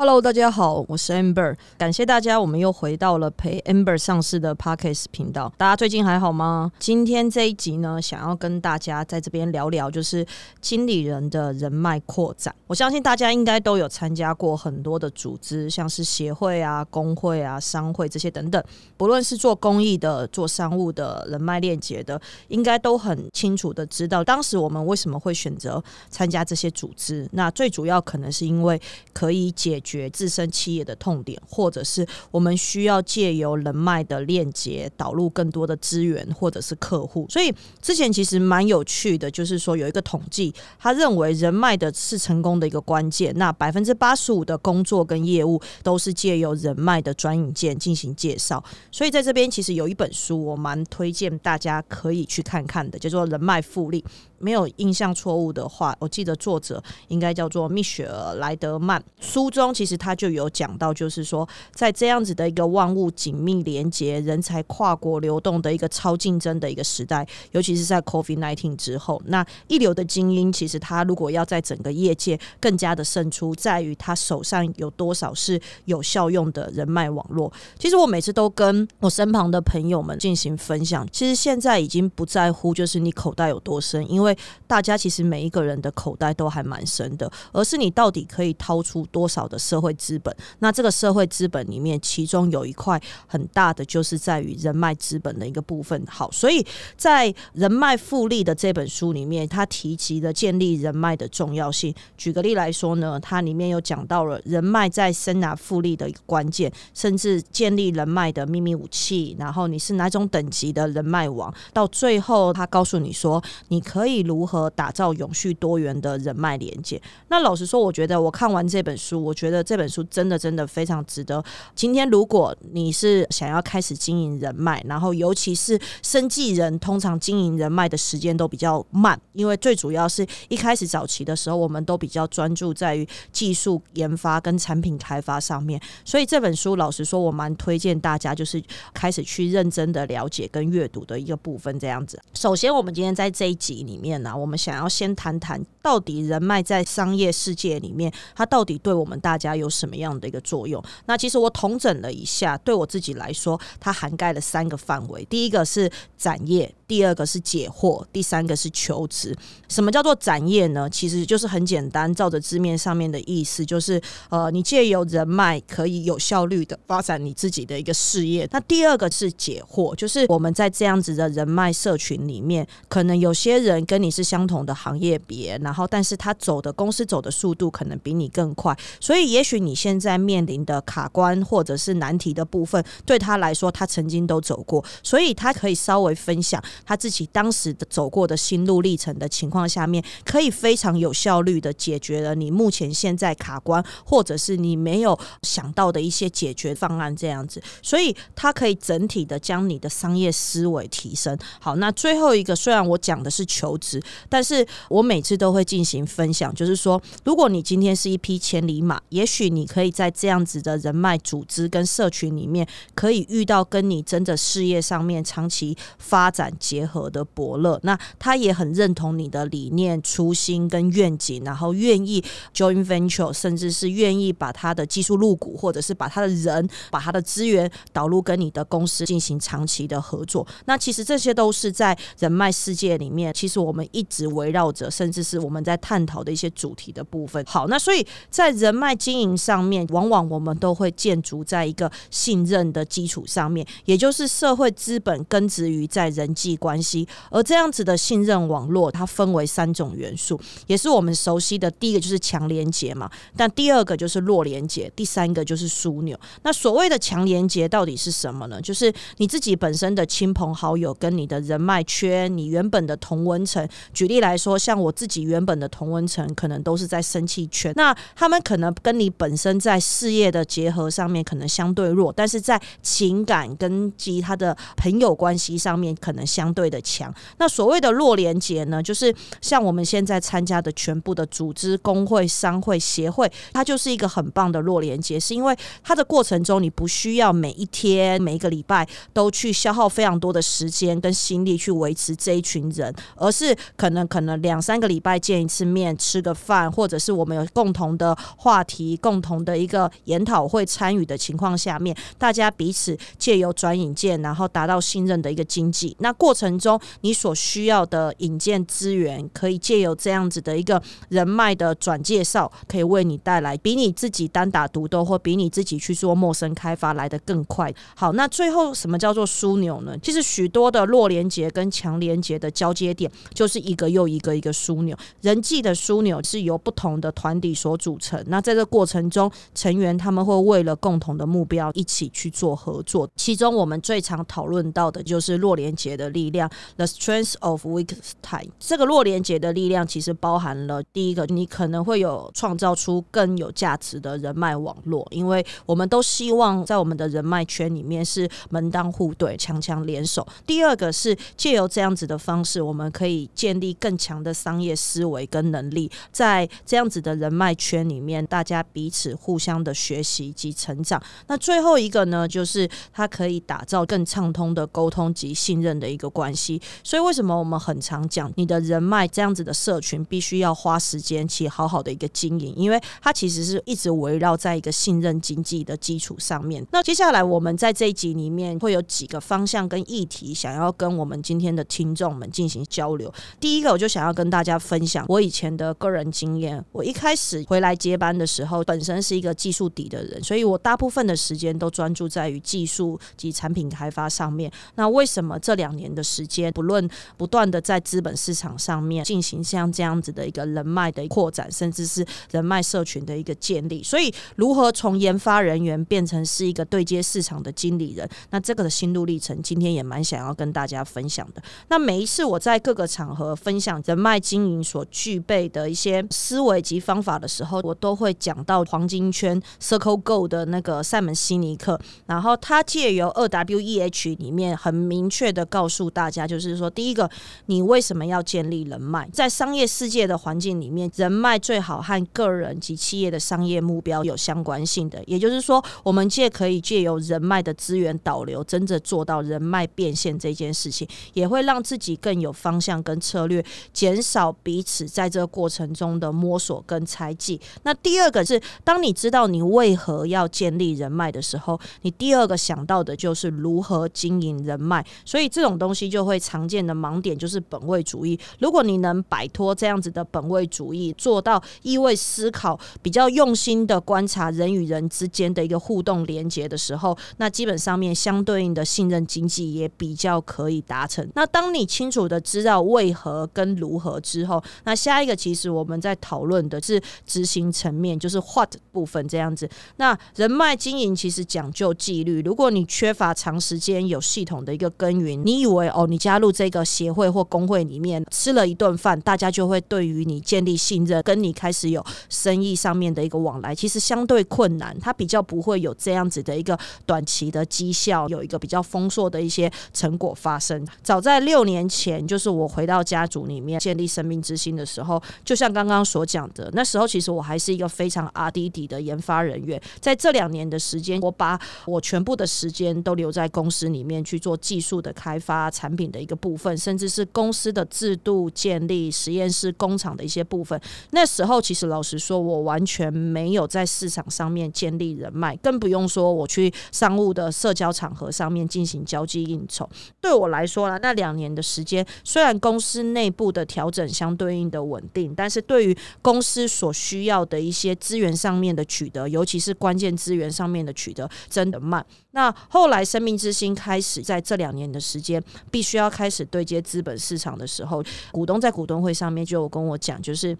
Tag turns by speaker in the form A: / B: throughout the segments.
A: Hello，大家好，我是 Amber，感谢大家，我们又回到了陪 Amber 上市的 Parkes 频道。大家最近还好吗？今天这一集呢，想要跟大家在这边聊聊，就是经理人的人脉扩展。我相信大家应该都有参加过很多的组织，像是协会啊、工会啊、商会这些等等。不论是做公益的、做商务的、人脉链接的，应该都很清楚的知道，当时我们为什么会选择参加这些组织。那最主要可能是因为可以解。决自身企业的痛点，或者是我们需要借由人脉的链接导入更多的资源，或者是客户。所以之前其实蛮有趣的，就是说有一个统计，他认为人脉的是成功的一个关键。那百分之八十五的工作跟业务都是借由人脉的转引荐进行介绍。所以在这边其实有一本书，我蛮推荐大家可以去看看的，叫做《人脉复利》。没有印象错误的话，我记得作者应该叫做蜜雪儿莱德曼。书中其实他就有讲到，就是说在这样子的一个万物紧密连接、人才跨国流动的一个超竞争的一个时代，尤其是在 COVID nineteen 之后，那一流的精英其实他如果要在整个业界更加的胜出，在于他手上有多少是有效用的人脉网络。其实我每次都跟我身旁的朋友们进行分享，其实现在已经不在乎就是你口袋有多深，因为大家其实每一个人的口袋都还蛮深的，而是你到底可以掏出多少的社会资本？那这个社会资本里面，其中有一块很大的，就是在于人脉资本的一个部分。好，所以在人脉复利的这本书里面，他提及了建立人脉的重要性。举个例来说呢，它里面有讲到了人脉在生拿复利的一个关键，甚至建立人脉的秘密武器。然后你是哪种等级的人脉网？到最后，他告诉你说，你可以。如何打造永续多元的人脉连接？那老实说，我觉得我看完这本书，我觉得这本书真的真的非常值得。今天如果你是想要开始经营人脉，然后尤其是生计人，通常经营人脉的时间都比较慢，因为最主要是一开始早期的时候，我们都比较专注在于技术研发跟产品开发上面。所以这本书，老实说，我蛮推荐大家就是开始去认真的了解跟阅读的一个部分。这样子，首先我们今天在这一集里面。面呢，我们想要先谈谈，到底人脉在商业世界里面，它到底对我们大家有什么样的一个作用？那其实我统整了一下，对我自己来说，它涵盖了三个范围。第一个是展业。第二个是解惑，第三个是求职。什么叫做展业呢？其实就是很简单，照着字面上面的意思，就是呃，你借由人脉可以有效率的发展你自己的一个事业。那第二个是解惑，就是我们在这样子的人脉社群里面，可能有些人跟你是相同的行业别，然后但是他走的公司走的速度可能比你更快，所以也许你现在面临的卡关或者是难题的部分，对他来说他曾经都走过，所以他可以稍微分享。他自己当时的走过的心路历程的情况下面，可以非常有效率的解决了你目前现在卡关，或者是你没有想到的一些解决方案这样子，所以它可以整体的将你的商业思维提升。好，那最后一个，虽然我讲的是求职，但是我每次都会进行分享，就是说，如果你今天是一匹千里马，也许你可以在这样子的人脉组织跟社群里面，可以遇到跟你真的事业上面长期发展。结合的伯乐，那他也很认同你的理念、初心跟愿景，然后愿意 join venture，甚至是愿意把他的技术入股，或者是把他的人、把他的资源导入跟你的公司进行长期的合作。那其实这些都是在人脉世界里面，其实我们一直围绕着，甚至是我们在探讨的一些主题的部分。好，那所以在人脉经营上面，往往我们都会建筑在一个信任的基础上面，也就是社会资本根植于在人际。关系，而这样子的信任网络，它分为三种元素，也是我们熟悉的。第一个就是强连接嘛，但第二个就是弱连接，第三个就是枢纽。那所谓的强连接到底是什么呢？就是你自己本身的亲朋好友跟你的人脉圈，你原本的同温层。举例来说，像我自己原本的同温层，可能都是在生气圈，那他们可能跟你本身在事业的结合上面可能相对弱，但是在情感跟及他的朋友关系上面可能相。相对的强。那所谓的弱连接呢，就是像我们现在参加的全部的组织、工会、商会、协会，它就是一个很棒的弱连接，是因为它的过程中你不需要每一天、每一个礼拜都去消耗非常多的时间跟心力去维持这一群人，而是可能可能两三个礼拜见一次面，吃个饭，或者是我们有共同的话题、共同的一个研讨会参与的情况下面，大家彼此借由转引荐，然后达到信任的一个经济。那过过程中你所需要的引荐资源，可以借由这样子的一个人脉的转介绍，可以为你带来比你自己单打独斗或比你自己去做陌生开发来的更快。好，那最后什么叫做枢纽呢？其实许多的弱连接跟强连接的交接点，就是一个又一个一个枢纽。人际的枢纽是由不同的团体所组成。那在这过程中，成员他们会为了共同的目标一起去做合作。其中我们最常讨论到的就是弱连接的力量，the strength of weak Time。这个弱连接的力量其实包含了第一个，你可能会有创造出更有价值的人脉网络，因为我们都希望在我们的人脉圈里面是门当户对、强强联手。第二个是借由这样子的方式，我们可以建立更强的商业思维跟能力，在这样子的人脉圈里面，大家彼此互相的学习及成长。那最后一个呢，就是它可以打造更畅通的沟通及信任的一个关系。所以为什么我们很常讲，你的人脉这样子的社群必须要花时间去好好的一个经营，因为它其实是一直围绕在一个信任经济的基础上面。那接下来我们在这一集里面会有几个方向跟议题，想要跟我们今天的听众们进行交流。第一个，我就想要跟大家分享我以前的个人经验。我一开始回来接班的时候，本身是一个技术底的人，所以我大部分的时间都专注在于技术及产品开发上面。那为什么这两年的时间，不论不断的在资本市场上面进行像这样子的一个人脉的扩展，甚至是人脉社群的一个建立？所以，如何从研发人员变成是一个对接市场的经理人？那这个的心路历程，今天也蛮想要跟大家分享的。那每一次我在各个场合分享人脉经营所具备的一些思维及方法的时候，我都会讲到黄金圈 Circle Go 的那个塞门西尼克，然后他借由二 W E H 里面很明确的告诉大家，就是说，第一个，你为什么要建立人脉？在商业世界的环境里面，人脉最好和个人及企业的商业目标有相关性的，也就是说，我们借可以借由人脉的资源导流，真正做到人脉变现这件事情，也会让自己更有方向跟策略，减少彼此在这个过程中的摸索跟猜忌。那第二个是，当你知道你为何要建立人脉的时候，你第二个想到的就是如何经营人脉。所以这种东西就会常见的盲点就是本位主义。如果你能摆脱这样子的本位主义，做到意味思考，比较用心的观察人与人之间的一个互动连接的时候，那基本上面相对应的信任经济也比较可以达成。那当你清楚的知道为何跟如何之后，那下一个其实我们在讨论的是执行层面，就是 what 部分这样子。那人脉经营其实讲究纪律，如果你缺乏长时间有系统的一个耕耘，你以为哦，你加入这个协会或工会里面吃了一顿饭，大家就会对于你建立信任，跟你开始有生意上面的一个往来，其实相对困难，它比较不会有这样子的一个短期的绩效，有一个比较丰硕的一些成果发生。早在六年前，就是我回到家族里面建立生命之心的时候，就像刚刚所讲的，那时候其实我还是一个非常阿迪底的研发人员。在这两年的时间，我把我全部的时间都留在公司里面去做技术的开发、产品的一个部分，甚至是公司的制度建立、实验室、工厂的一些部分。那时候，其实老实说，我完全没有在市场上面建立人脉，更不用说我去商务的社交场合上面进行交际应酬。对我来说呢，那两年的时间，虽然公司内部的调整相对应的稳定，但是对于公司所需要的一些资源上面的取得，尤其是关键资源上面的取得，真的慢。那后来生命之星开始在这两年的时间，必须要开始对接资本市场的时候，股东在股东会上面就有跟我讲，就是。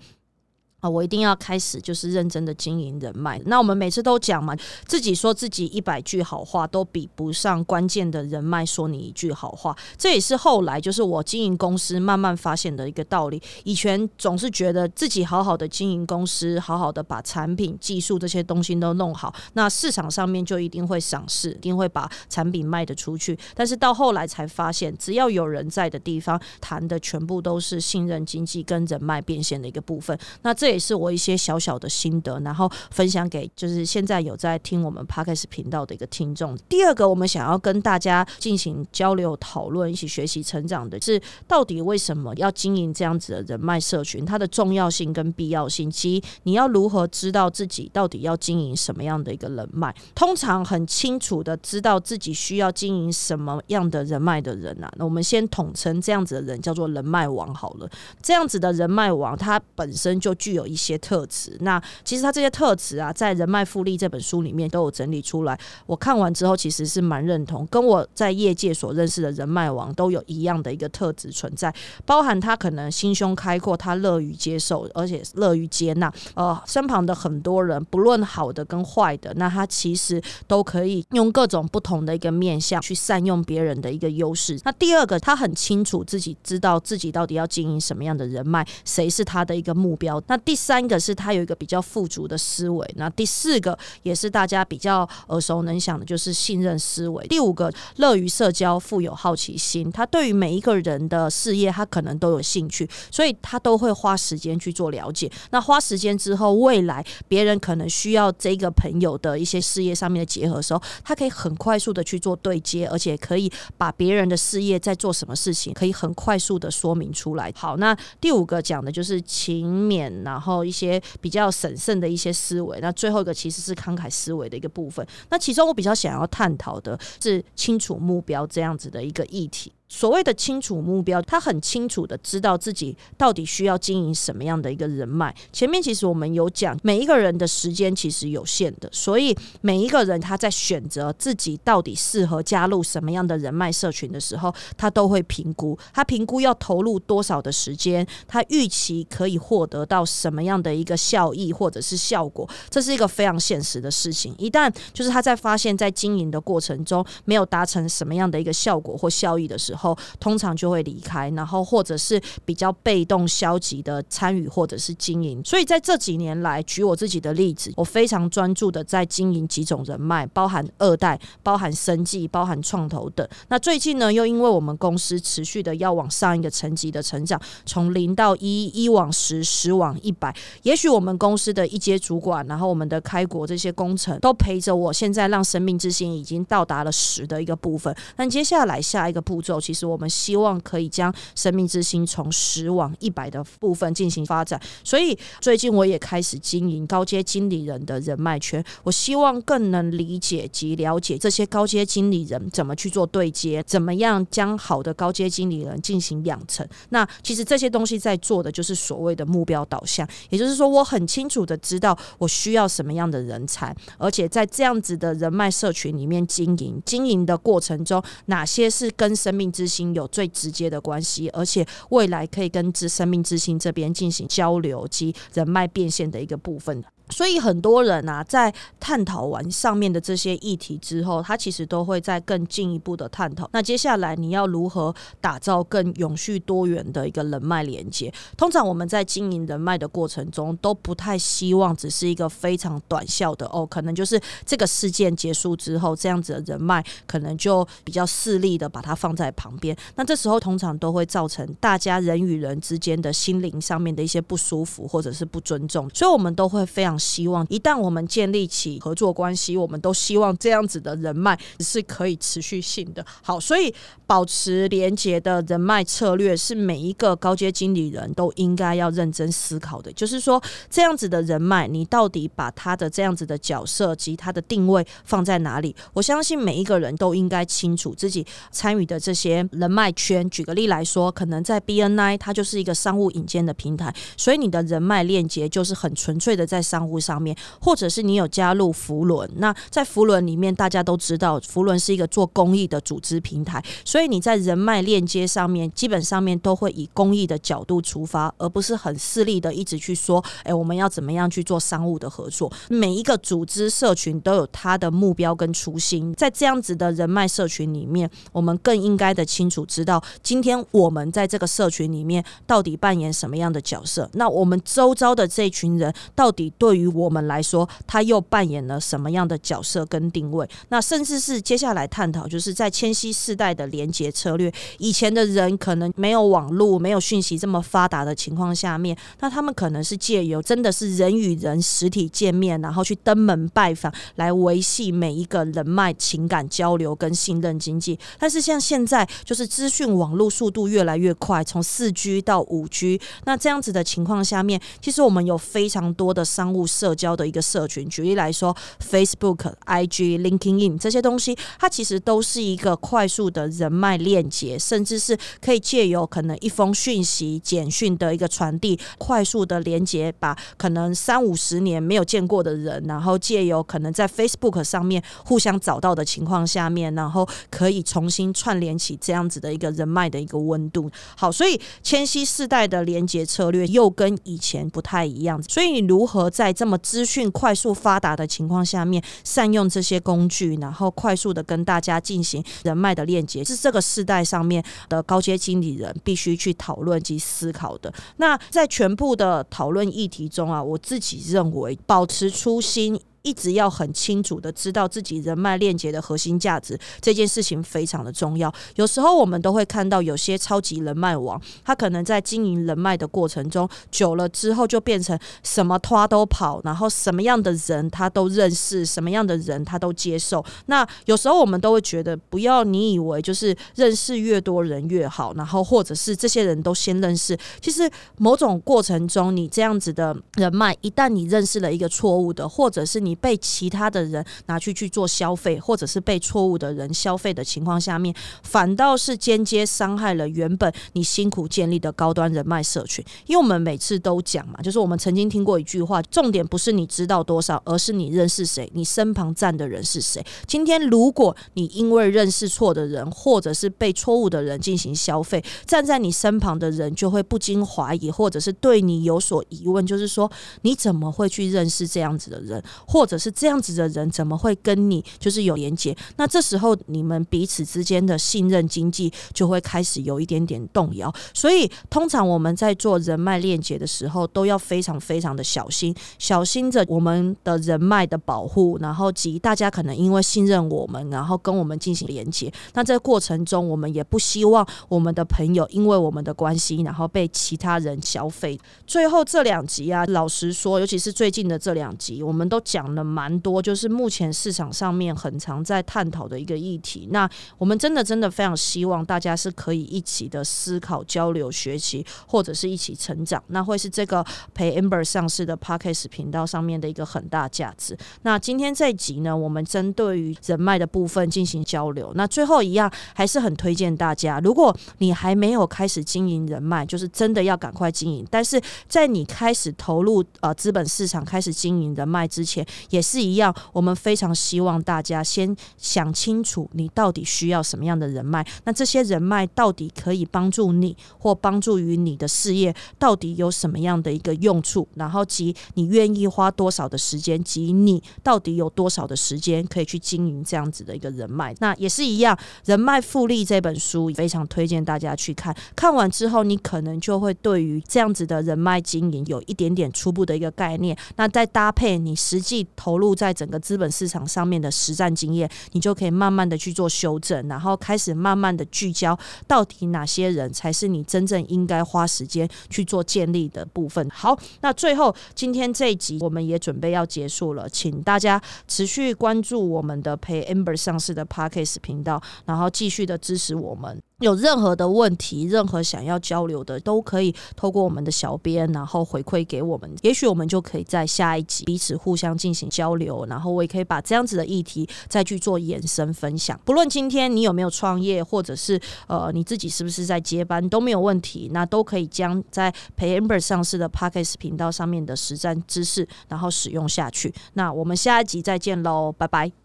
A: 啊，我一定要开始就是认真的经营人脉。那我们每次都讲嘛，自己说自己一百句好话都比不上关键的人脉说你一句好话。这也是后来就是我经营公司慢慢发现的一个道理。以前总是觉得自己好好的经营公司，好好的把产品、技术这些东西都弄好，那市场上面就一定会赏识，一定会把产品卖得出去。但是到后来才发现，只要有人在的地方，谈的全部都是信任、经济跟人脉变现的一个部分。那这这也是我一些小小的心得，然后分享给就是现在有在听我们 podcast 频道的一个听众。第二个，我们想要跟大家进行交流讨论，一起学习成长的是，到底为什么要经营这样子的人脉社群？它的重要性跟必要性，及你要如何知道自己到底要经营什么样的一个人脉？通常很清楚的知道自己需要经营什么样的人脉的人啊，那我们先统称这样子的人叫做人脉王好了。这样子的人脉王，它本身就具有一些特质，那其实他这些特质啊，在《人脉复利》这本书里面都有整理出来。我看完之后，其实是蛮认同，跟我在业界所认识的人脉王都有一样的一个特质存在，包含他可能心胸开阔，他乐于接受，而且乐于接纳。呃，身旁的很多人，不论好的跟坏的，那他其实都可以用各种不同的一个面向去善用别人的一个优势。那第二个，他很清楚自己知道自己到底要经营什么样的人脉，谁是他的一个目标。那第三个是他有一个比较富足的思维，那第四个也是大家比较耳熟能详的，就是信任思维。第五个，乐于社交，富有好奇心。他对于每一个人的事业，他可能都有兴趣，所以他都会花时间去做了解。那花时间之后，未来别人可能需要这个朋友的一些事业上面的结合的时候，他可以很快速的去做对接，而且可以把别人的事业在做什么事情，可以很快速的说明出来。好，那第五个讲的就是勤勉。然后一些比较审慎的一些思维，那最后一个其实是慷慨思维的一个部分。那其中我比较想要探讨的是清楚目标这样子的一个议题。所谓的清楚目标，他很清楚的知道自己到底需要经营什么样的一个人脉。前面其实我们有讲，每一个人的时间其实有限的，所以每一个人他在选择自己到底适合加入什么样的人脉社群的时候，他都会评估，他评估要投入多少的时间，他预期可以获得到什么样的一个效益或者是效果，这是一个非常现实的事情。一旦就是他在发现，在经营的过程中没有达成什么样的一个效果或效益的时候，后通常就会离开，然后或者是比较被动消极的参与或者是经营。所以在这几年来，举我自己的例子，我非常专注的在经营几种人脉，包含二代、包含生计、包含创投等。那最近呢，又因为我们公司持续的要往上一个层级的成长，从零到一，一往十，十往一百。也许我们公司的一阶主管，然后我们的开国这些工程，都陪着我，现在让生命之星已经到达了十的一个部分。那接下来下一个步骤，其实我们希望可以将生命之星从十往一百的部分进行发展，所以最近我也开始经营高阶经理人的人脉圈。我希望更能理解及了解这些高阶经理人怎么去做对接，怎么样将好的高阶经理人进行养成。那其实这些东西在做的就是所谓的目标导向，也就是说，我很清楚的知道我需要什么样的人才，而且在这样子的人脉社群里面经营，经营的过程中，哪些是跟生命。之心有最直接的关系，而且未来可以跟之生命之心这边进行交流及人脉变现的一个部分。所以很多人啊，在探讨完上面的这些议题之后，他其实都会再更进一步的探讨。那接下来你要如何打造更永续多元的一个人脉连接？通常我们在经营人脉的过程中，都不太希望只是一个非常短效的哦，可能就是这个事件结束之后，这样子的人脉可能就比较势利的把它放在旁边。那这时候通常都会造成大家人与人之间的心灵上面的一些不舒服或者是不尊重，所以我们都会非常。希望一旦我们建立起合作关系，我们都希望这样子的人脉是可以持续性的。好，所以保持连接的人脉策略是每一个高阶经理人都应该要认真思考的。就是说，这样子的人脉，你到底把他的这样子的角色及他的定位放在哪里？我相信每一个人都应该清楚自己参与的这些人脉圈。举个例来说，可能在 BNI，它就是一个商务引荐的平台，所以你的人脉链接就是很纯粹的在商。户上面，或者是你有加入福伦。那在福伦里面，大家都知道福伦是一个做公益的组织平台，所以你在人脉链接上面，基本上面都会以公益的角度出发，而不是很势利的一直去说，哎，我们要怎么样去做商务的合作。每一个组织社群都有它的目标跟初心，在这样子的人脉社群里面，我们更应该的清楚知道，今天我们在这个社群里面到底扮演什么样的角色。那我们周遭的这群人，到底对于我们来说，他又扮演了什么样的角色跟定位？那甚至是接下来探讨，就是在千禧世代的连接策略，以前的人可能没有网络、没有讯息这么发达的情况下面，那他们可能是借由真的是人与人实体见面，然后去登门拜访，来维系每一个人脉、情感交流跟信任经济。但是像现在，就是资讯网络速度越来越快，从四 G 到五 G，那这样子的情况下面，其实我们有非常多的商务社交的一个社群。举例来说，Facebook、IG、LinkedIn 这些东西，它其实都是一个快速的人脉链接，甚至是可以借由可能一封讯息、简讯的一个传递，快速的连接，把可能三五十年没有见过的人，然后借由可能在 Facebook 上面互相找到的情况下面，然后可以重新串联起这样子的一个人脉的一个温度。好，所以千禧世代的连接策略又跟以前不太一样。所以你如何在这么资讯快速发达的情况下面，善用这些工具，然后快速的跟大家进行人脉的链接，是这个世代上面的高阶经理人必须去讨论及思考的。那在全部的讨论议题中啊，我自己认为保持初心。一直要很清楚的知道自己人脉链接的核心价值，这件事情非常的重要。有时候我们都会看到有些超级人脉网，他可能在经营人脉的过程中，久了之后就变成什么拖都跑，然后什么样的人他都认识，什么样的人他都接受。那有时候我们都会觉得，不要你以为就是认识越多人越好，然后或者是这些人都先认识，其实某种过程中，你这样子的人脉，一旦你认识了一个错误的，或者是你。你被其他的人拿去去做消费，或者是被错误的人消费的情况下面，反倒是间接伤害了原本你辛苦建立的高端人脉社群。因为我们每次都讲嘛，就是我们曾经听过一句话：重点不是你知道多少，而是你认识谁，你身旁站的人是谁。今天如果你因为认识错的人，或者是被错误的人进行消费，站在你身旁的人就会不禁怀疑，或者是对你有所疑问，就是说你怎么会去认识这样子的人？或或者是这样子的人，怎么会跟你就是有连接？那这时候你们彼此之间的信任经济就会开始有一点点动摇。所以，通常我们在做人脉链接的时候，都要非常非常的小心，小心着我们的人脉的保护，然后及大家可能因为信任我们，然后跟我们进行连接。那在过程中，我们也不希望我们的朋友因为我们的关系，然后被其他人消费。最后这两集啊，老实说，尤其是最近的这两集，我们都讲。了蛮多，就是目前市场上面很常在探讨的一个议题。那我们真的真的非常希望大家是可以一起的思考、交流、学习，或者是一起成长。那会是这个陪 Amber 上市的 Podcast 频道上面的一个很大价值。那今天这一集呢，我们针对于人脉的部分进行交流。那最后一样，还是很推荐大家，如果你还没有开始经营人脉，就是真的要赶快经营。但是在你开始投入呃资本市场、开始经营人脉之前，也是一样，我们非常希望大家先想清楚，你到底需要什么样的人脉？那这些人脉到底可以帮助你，或帮助于你的事业，到底有什么样的一个用处？然后及你愿意花多少的时间，及你到底有多少的时间可以去经营这样子的一个人脉？那也是一样，《人脉复利》这本书非常推荐大家去看。看完之后，你可能就会对于这样子的人脉经营有一点点初步的一个概念。那再搭配你实际。投入在整个资本市场上面的实战经验，你就可以慢慢的去做修正，然后开始慢慢的聚焦，到底哪些人才是你真正应该花时间去做建立的部分。好，那最后今天这一集我们也准备要结束了，请大家持续关注我们的陪 Amber 上市的 Parkes 频道，然后继续的支持我们。有任何的问题，任何想要交流的，都可以透过我们的小编，然后回馈给我们。也许我们就可以在下一集彼此互相进行交流，然后我也可以把这样子的议题再去做延伸分享。不论今天你有没有创业，或者是呃你自己是不是在接班，都没有问题，那都可以将在陪 Amber 上市的 Pockets 频道上面的实战知识，然后使用下去。那我们下一集再见喽，拜拜。